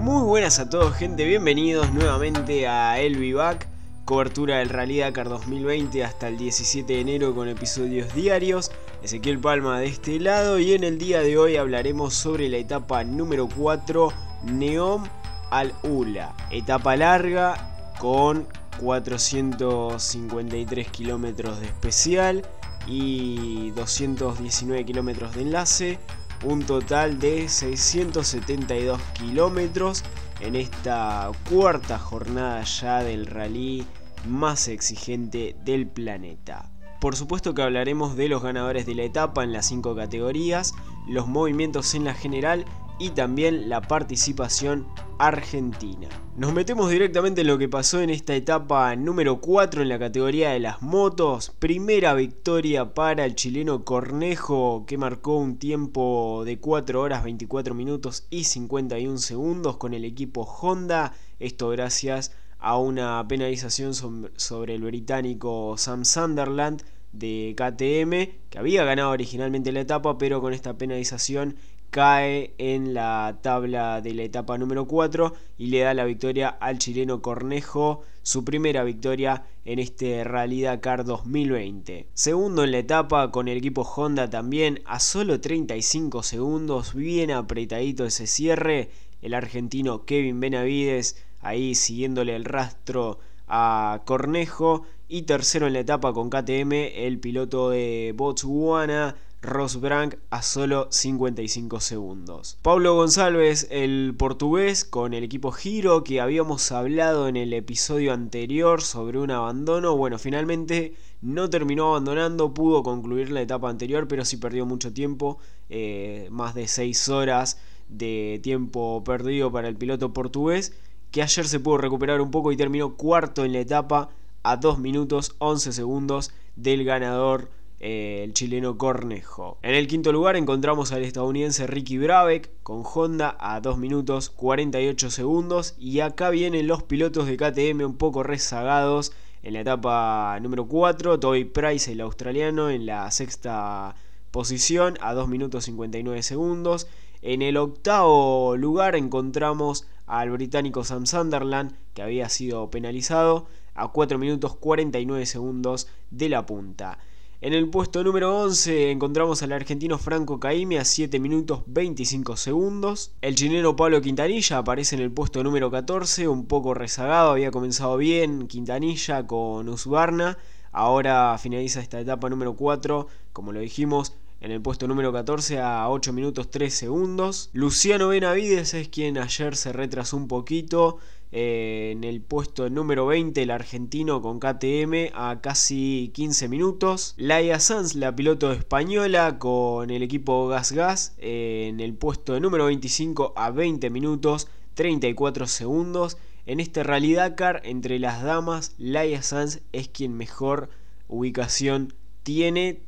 Muy buenas a todos gente, bienvenidos nuevamente a El Vivac, cobertura del Rally Dakar 2020 hasta el 17 de enero con episodios diarios. Ezequiel Palma de este lado y en el día de hoy hablaremos sobre la etapa número 4 Neom al Ula. Etapa larga con 453 kilómetros de especial y 219 kilómetros de enlace un total de 672 kilómetros en esta cuarta jornada ya del rally más exigente del planeta. Por supuesto que hablaremos de los ganadores de la etapa en las 5 categorías, los movimientos en la general y también la participación argentina. Nos metemos directamente en lo que pasó en esta etapa número 4 en la categoría de las motos. Primera victoria para el chileno Cornejo que marcó un tiempo de 4 horas 24 minutos y 51 segundos con el equipo Honda. Esto gracias a una penalización sobre el británico Sam Sunderland de KTM que había ganado originalmente la etapa pero con esta penalización cae en la tabla de la etapa número 4 y le da la victoria al chileno Cornejo, su primera victoria en este Rally Dakar 2020. Segundo en la etapa con el equipo Honda también a solo 35 segundos, bien apretadito ese cierre, el argentino Kevin Benavides ahí siguiéndole el rastro a Cornejo y tercero en la etapa con KTM el piloto de Botswana Ross Brank a solo 55 segundos. Pablo González, el portugués, con el equipo Giro que habíamos hablado en el episodio anterior sobre un abandono. Bueno, finalmente no terminó abandonando, pudo concluir la etapa anterior, pero sí perdió mucho tiempo, eh, más de 6 horas de tiempo perdido para el piloto portugués, que ayer se pudo recuperar un poco y terminó cuarto en la etapa a 2 minutos 11 segundos del ganador eh, el chileno Cornejo. En el quinto lugar encontramos al estadounidense Ricky Brabeck con Honda a 2 minutos 48 segundos y acá vienen los pilotos de KTM un poco rezagados en la etapa número 4, Toby Price el australiano en la sexta posición a 2 minutos 59 segundos. En el octavo lugar encontramos al británico Sam Sunderland que había sido penalizado a 4 minutos 49 segundos de la punta. En el puesto número 11 encontramos al argentino Franco Caime a 7 minutos 25 segundos. El chileno Pablo Quintanilla aparece en el puesto número 14, un poco rezagado, había comenzado bien Quintanilla con Usbarna. Ahora finaliza esta etapa número 4, como lo dijimos, en el puesto número 14 a 8 minutos 3 segundos. Luciano Benavides es quien ayer se retrasó un poquito eh, en el puesto número 20 el argentino con KTM a casi 15 minutos. Laia Sanz, la piloto española con el equipo Gas Gas eh, en el puesto número 25 a 20 minutos 34 segundos. En este Rally Dakar entre las damas Laia Sanz es quien mejor ubicación tiene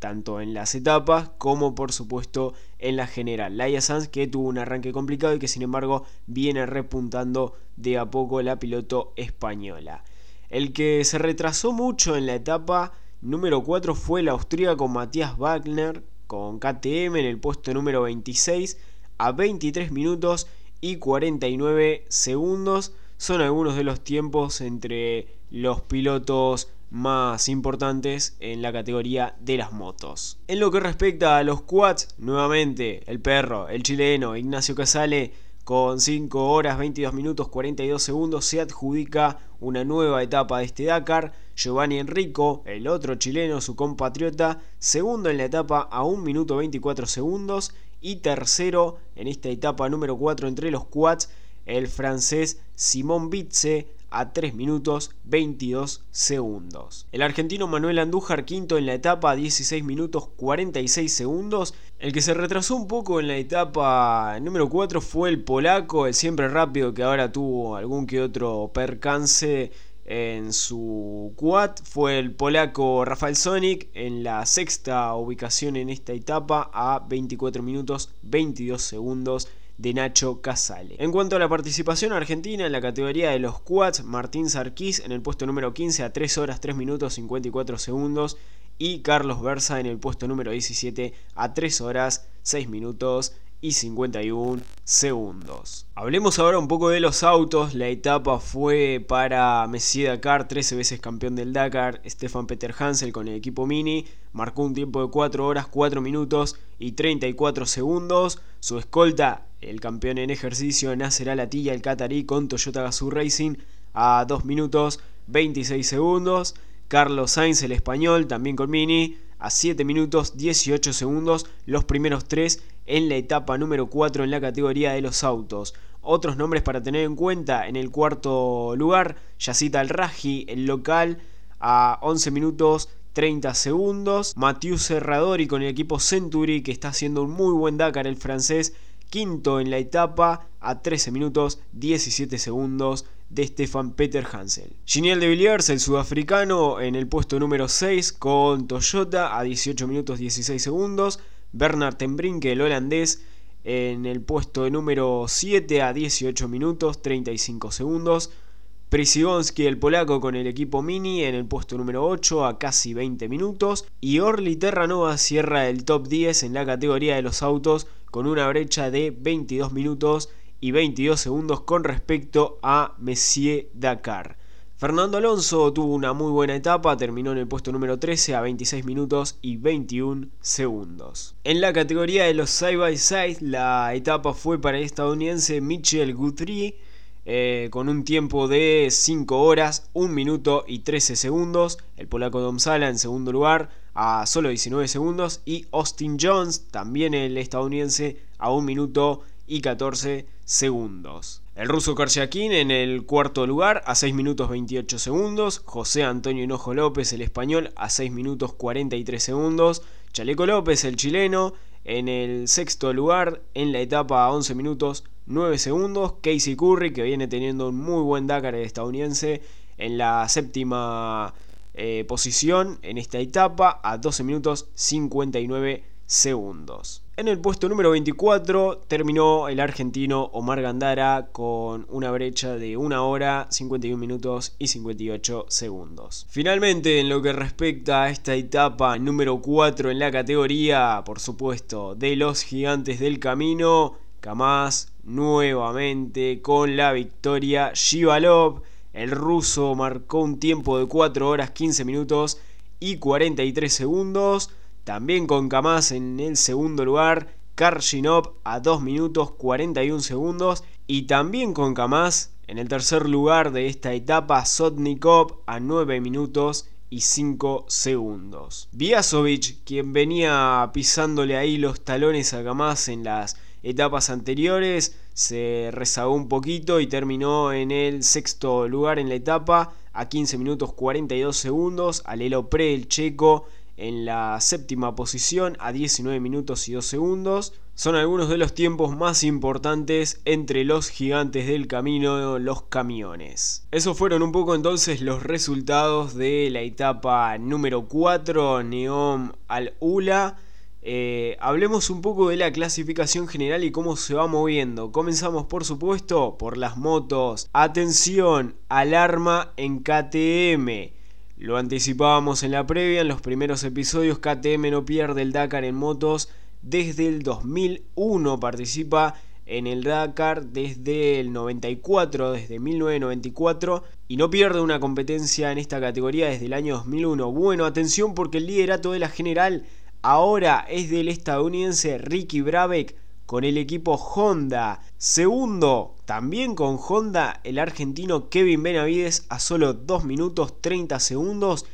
tanto en las etapas como por supuesto en la general. Laia Sanz que tuvo un arranque complicado y que sin embargo viene repuntando de a poco la piloto española. El que se retrasó mucho en la etapa número 4 fue el austríaco Matías Wagner con KTM en el puesto número 26 a 23 minutos y 49 segundos. Son algunos de los tiempos entre los pilotos más importantes en la categoría de las motos. En lo que respecta a los quads, nuevamente el perro, el chileno Ignacio Casale, con 5 horas 22 minutos 42 segundos se adjudica una nueva etapa de este Dakar. Giovanni Enrico, el otro chileno, su compatriota, segundo en la etapa a 1 minuto 24 segundos y tercero en esta etapa número 4 entre los quads, el francés Simón Bitze a 3 minutos 22 segundos. El argentino Manuel Andújar quinto en la etapa a 16 minutos 46 segundos. El que se retrasó un poco en la etapa número 4 fue el polaco, el siempre rápido que ahora tuvo algún que otro percance en su quad fue el polaco Rafael Sonic en la sexta ubicación en esta etapa a 24 minutos 22 segundos de Nacho Casale. En cuanto a la participación argentina en la categoría de los quads, Martín Sarquís en el puesto número 15 a 3 horas 3 minutos 54 segundos y Carlos Versa en el puesto número 17 a 3 horas 6 minutos y 51 segundos. Hablemos ahora un poco de los autos. La etapa fue para Messi Dakar, 13 veces campeón del Dakar. Stefan Peter Hansel con el equipo Mini marcó un tiempo de 4 horas, 4 minutos y 34 segundos. Su escolta, el campeón en ejercicio, Nasser Al-Attiyah, el Qatarí con Toyota Gazoo Racing a 2 minutos 26 segundos. Carlos Sainz, el español, también con Mini, a 7 minutos 18 segundos, los primeros 3 en la etapa número 4 en la categoría de los autos. Otros nombres para tener en cuenta, en el cuarto lugar, Yacita Al-Raji, el local, a 11 minutos 30 segundos. Mathieu Serradori con el equipo Century, que está haciendo un muy buen Dakar, el francés, quinto en la etapa, a 13 minutos 17 segundos de Stefan Peter Hansel. Giniel de Villiers, el sudafricano, en el puesto número 6 con Toyota a 18 minutos 16 segundos. Bernard Tembrinke, el holandés, en el puesto número 7 a 18 minutos 35 segundos. Prisigonski, el polaco, con el equipo Mini en el puesto número 8 a casi 20 minutos. Y Orly Terranova cierra el top 10 en la categoría de los autos con una brecha de 22 minutos y 22 segundos con respecto a Messier Dakar. Fernando Alonso tuvo una muy buena etapa, terminó en el puesto número 13 a 26 minutos y 21 segundos. En la categoría de los side by side, la etapa fue para el estadounidense Michel Guthrie eh, con un tiempo de 5 horas, 1 minuto y 13 segundos. El polaco Dom Sala en segundo lugar a solo 19 segundos y Austin Jones, también el estadounidense, a 1 minuto y 14 segundos. El ruso Karjakin en el cuarto lugar a 6 minutos 28 segundos. José Antonio Hinojo López, el español, a 6 minutos 43 segundos. Chaleco López, el chileno, en el sexto lugar en la etapa a 11 minutos 9 segundos. Casey Curry, que viene teniendo un muy buen Dakar estadounidense, en la séptima eh, posición en esta etapa a 12 minutos 59 segundos. En el puesto número 24 terminó el argentino Omar Gandara con una brecha de 1 hora, 51 minutos y 58 segundos. Finalmente, en lo que respecta a esta etapa número 4 en la categoría, por supuesto, de los gigantes del camino, Kamaz nuevamente con la victoria. Shivalov, el ruso, marcó un tiempo de 4 horas, 15 minutos y 43 segundos. También con Kamaz en el segundo lugar, Karshinov a 2 minutos 41 segundos. Y también con Kamaz en el tercer lugar de esta etapa, Sotnikov a 9 minutos y 5 segundos. Biasovic, quien venía pisándole ahí los talones a Kamaz en las etapas anteriores, se rezagó un poquito y terminó en el sexto lugar en la etapa a 15 minutos 42 segundos. Alelo Pre, el checo, en la séptima posición a 19 minutos y 2 segundos. Son algunos de los tiempos más importantes entre los gigantes del camino, los camiones. Esos fueron un poco entonces los resultados de la etapa número 4, Neom al Ula. Eh, hablemos un poco de la clasificación general y cómo se va moviendo. Comenzamos por supuesto por las motos. Atención, alarma en KTM. Lo anticipábamos en la previa, en los primeros episodios, KTM no pierde el Dakar en motos desde el 2001, participa en el Dakar desde el 94, desde 1994, y no pierde una competencia en esta categoría desde el año 2001. Bueno, atención porque el liderato de la general ahora es del estadounidense Ricky Brabeck con el equipo Honda. Segundo, también con Honda, el argentino Kevin Benavides a solo 2 minutos 30 segundos.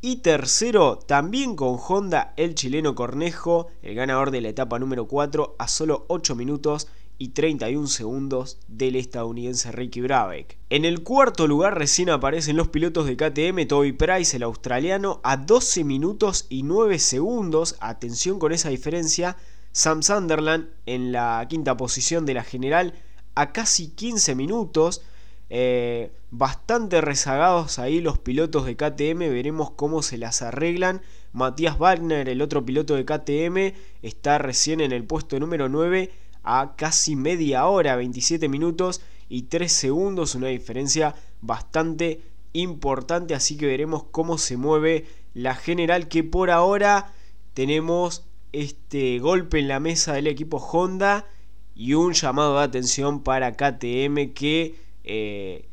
Y tercero, también con Honda, el chileno Cornejo, el ganador de la etapa número 4, a solo 8 minutos y 31 segundos del estadounidense Ricky Brabeck. En el cuarto lugar recién aparecen los pilotos de KTM, Toby Price, el australiano, a 12 minutos y 9 segundos. Atención con esa diferencia Sam Sunderland en la quinta posición de la general a casi 15 minutos. Eh, bastante rezagados ahí los pilotos de KTM, veremos cómo se las arreglan. Matías Wagner, el otro piloto de KTM, está recién en el puesto número 9 a casi media hora, 27 minutos y 3 segundos, una diferencia bastante importante, así que veremos cómo se mueve la general que por ahora tenemos este golpe en la mesa del equipo Honda y un llamado de atención para KTM que eh,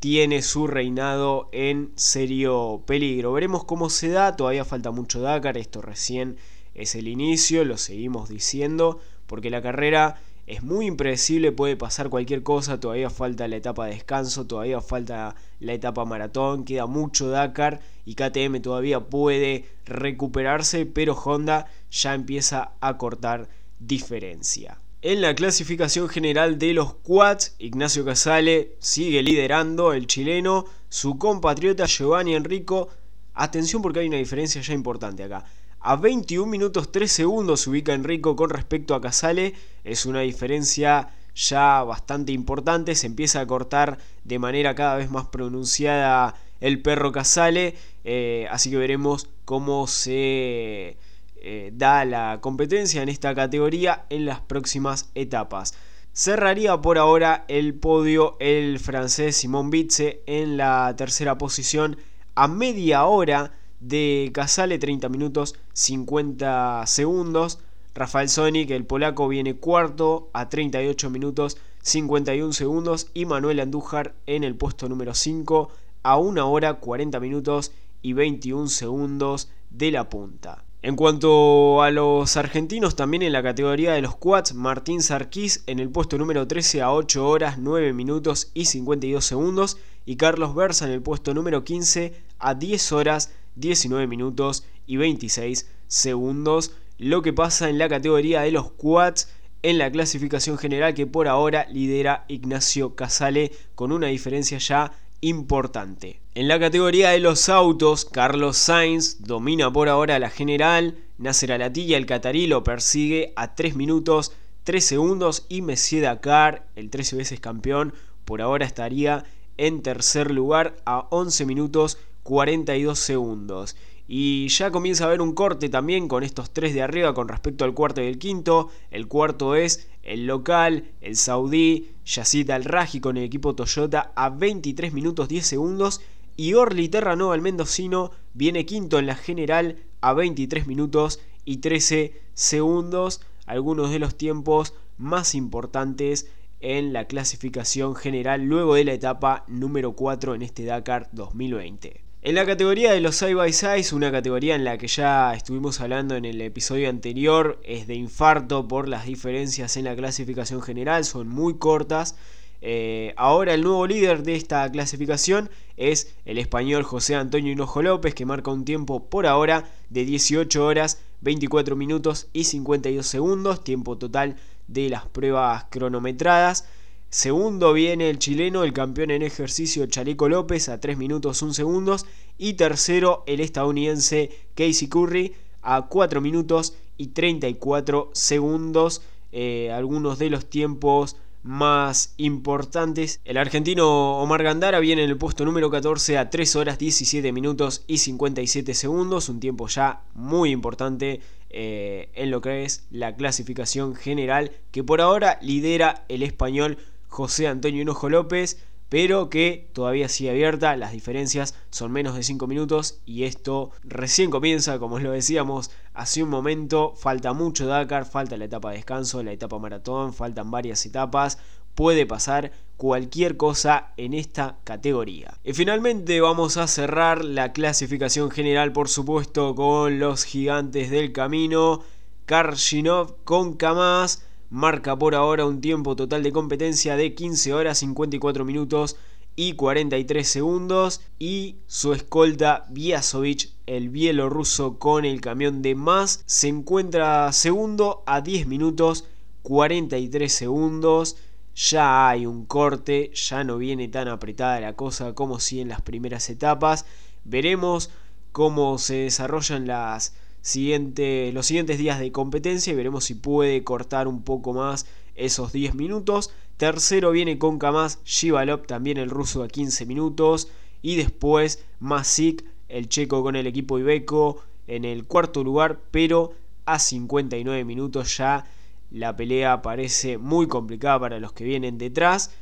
tiene su reinado en serio peligro. Veremos cómo se da, todavía falta mucho Dakar, esto recién es el inicio, lo seguimos diciendo, porque la carrera es muy impredecible, puede pasar cualquier cosa, todavía falta la etapa de descanso, todavía falta la etapa maratón, queda mucho Dakar y KTM todavía puede recuperarse, pero Honda ya empieza a cortar diferencia. En la clasificación general de los quads, Ignacio Casale sigue liderando, el chileno, su compatriota Giovanni Enrico, atención porque hay una diferencia ya importante acá. A 21 minutos 3 segundos se ubica Enrico con respecto a Casale. Es una diferencia ya bastante importante. Se empieza a cortar de manera cada vez más pronunciada el perro Casale. Eh, así que veremos cómo se eh, da la competencia en esta categoría en las próximas etapas. Cerraría por ahora el podio el francés Simón Bitze en la tercera posición a media hora de Casale 30 minutos 50 segundos. Rafael Sonic, el polaco, viene cuarto a 38 minutos 51 segundos. Y Manuel Andújar en el puesto número 5 a 1 hora 40 minutos y 21 segundos de la punta. En cuanto a los argentinos, también en la categoría de los quads, Martín Sarquís en el puesto número 13 a 8 horas 9 minutos y 52 segundos y Carlos Berza en el puesto número 15 a 10 horas 19 minutos y 26 segundos. Lo que pasa en la categoría de los quads en la clasificación general que por ahora lidera Ignacio Casale con una diferencia ya importante. En la categoría de los autos, Carlos Sainz domina por ahora la general, Nasser Alatilla el catarí lo persigue a 3 minutos 3 segundos y Messier Dakar, el 13 veces campeón, por ahora estaría en tercer lugar a 11 minutos 42 segundos. Y ya comienza a haber un corte también con estos tres de arriba con respecto al cuarto y el quinto. El cuarto es el local, el saudí, Yacid Al-Raji con el equipo Toyota a 23 minutos 10 segundos. Y Orly Terranova, el mendocino, viene quinto en la general a 23 minutos y 13 segundos. Algunos de los tiempos más importantes en la clasificación general luego de la etapa número 4 en este Dakar 2020. En la categoría de los side by sides, una categoría en la que ya estuvimos hablando en el episodio anterior, es de infarto por las diferencias en la clasificación general, son muy cortas. Eh, ahora el nuevo líder de esta clasificación es el español José Antonio Hinojo López, que marca un tiempo por ahora de 18 horas, 24 minutos y 52 segundos, tiempo total de las pruebas cronometradas. Segundo viene el chileno, el campeón en ejercicio Chaleco López a 3 minutos 1 segundos. Y tercero el estadounidense Casey Curry a 4 minutos y 34 segundos. Eh, algunos de los tiempos más importantes. El argentino Omar Gandara viene en el puesto número 14 a 3 horas 17 minutos y 57 segundos. Un tiempo ya muy importante eh, en lo que es la clasificación general que por ahora lidera el español José Antonio Hinojo López, pero que todavía sigue abierta, las diferencias son menos de 5 minutos y esto recién comienza, como lo decíamos hace un momento, falta mucho Dakar, falta la etapa de descanso, la etapa maratón, faltan varias etapas, puede pasar cualquier cosa en esta categoría. Y finalmente vamos a cerrar la clasificación general, por supuesto, con los gigantes del camino, Karshinov con Kamaz, marca por ahora un tiempo total de competencia de 15 horas 54 minutos y 43 segundos y su escolta Viasovic, el bielorruso con el camión de más, se encuentra segundo a 10 minutos 43 segundos. Ya hay un corte, ya no viene tan apretada la cosa como si en las primeras etapas. Veremos cómo se desarrollan las los siguientes días de competencia y veremos si puede cortar un poco más esos 10 minutos. Tercero viene con Kamaz Shivalov, también el ruso a 15 minutos. Y después Masik, el checo con el equipo Ibeco, en el cuarto lugar, pero a 59 minutos ya la pelea parece muy complicada para los que vienen detrás.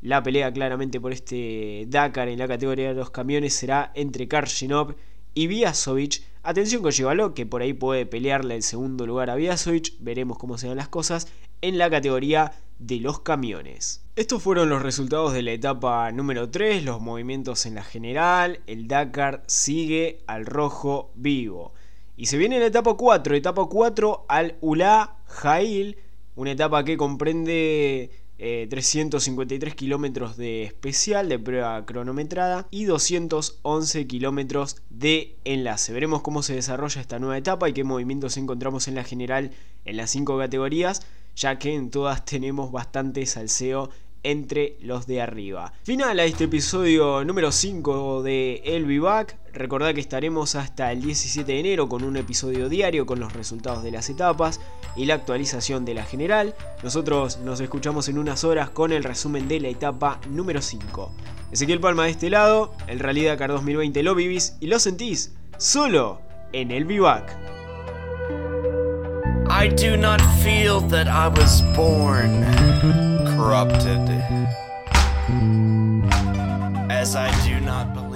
La pelea claramente por este Dakar en la categoría de los camiones será entre Karshinov y Viasovic. Atención con Chevalo, que por ahí puede pelearle el segundo lugar a Viasovic. Veremos cómo se dan las cosas en la categoría de los camiones. Estos fueron los resultados de la etapa número 3, los movimientos en la general. El Dakar sigue al rojo vivo. Y se viene la etapa 4, etapa 4 al Ula Jail, una etapa que comprende 353 eh, kilómetros de especial de prueba cronometrada y 211 kilómetros de enlace. Veremos cómo se desarrolla esta nueva etapa y qué movimientos encontramos en la general en las 5 categorías, ya que en todas tenemos bastante salseo entre los de arriba. Final a este episodio número 5 de El Vivac. Recordad que estaremos hasta el 17 de enero con un episodio diario con los resultados de las etapas y la actualización de la general. Nosotros nos escuchamos en unas horas con el resumen de la etapa número 5. Ezequiel Palma de este lado, el Rally Dakar 2020 lo vivís y lo sentís solo en El Vivac. I do not feel that I was born corrupted, as I do not believe.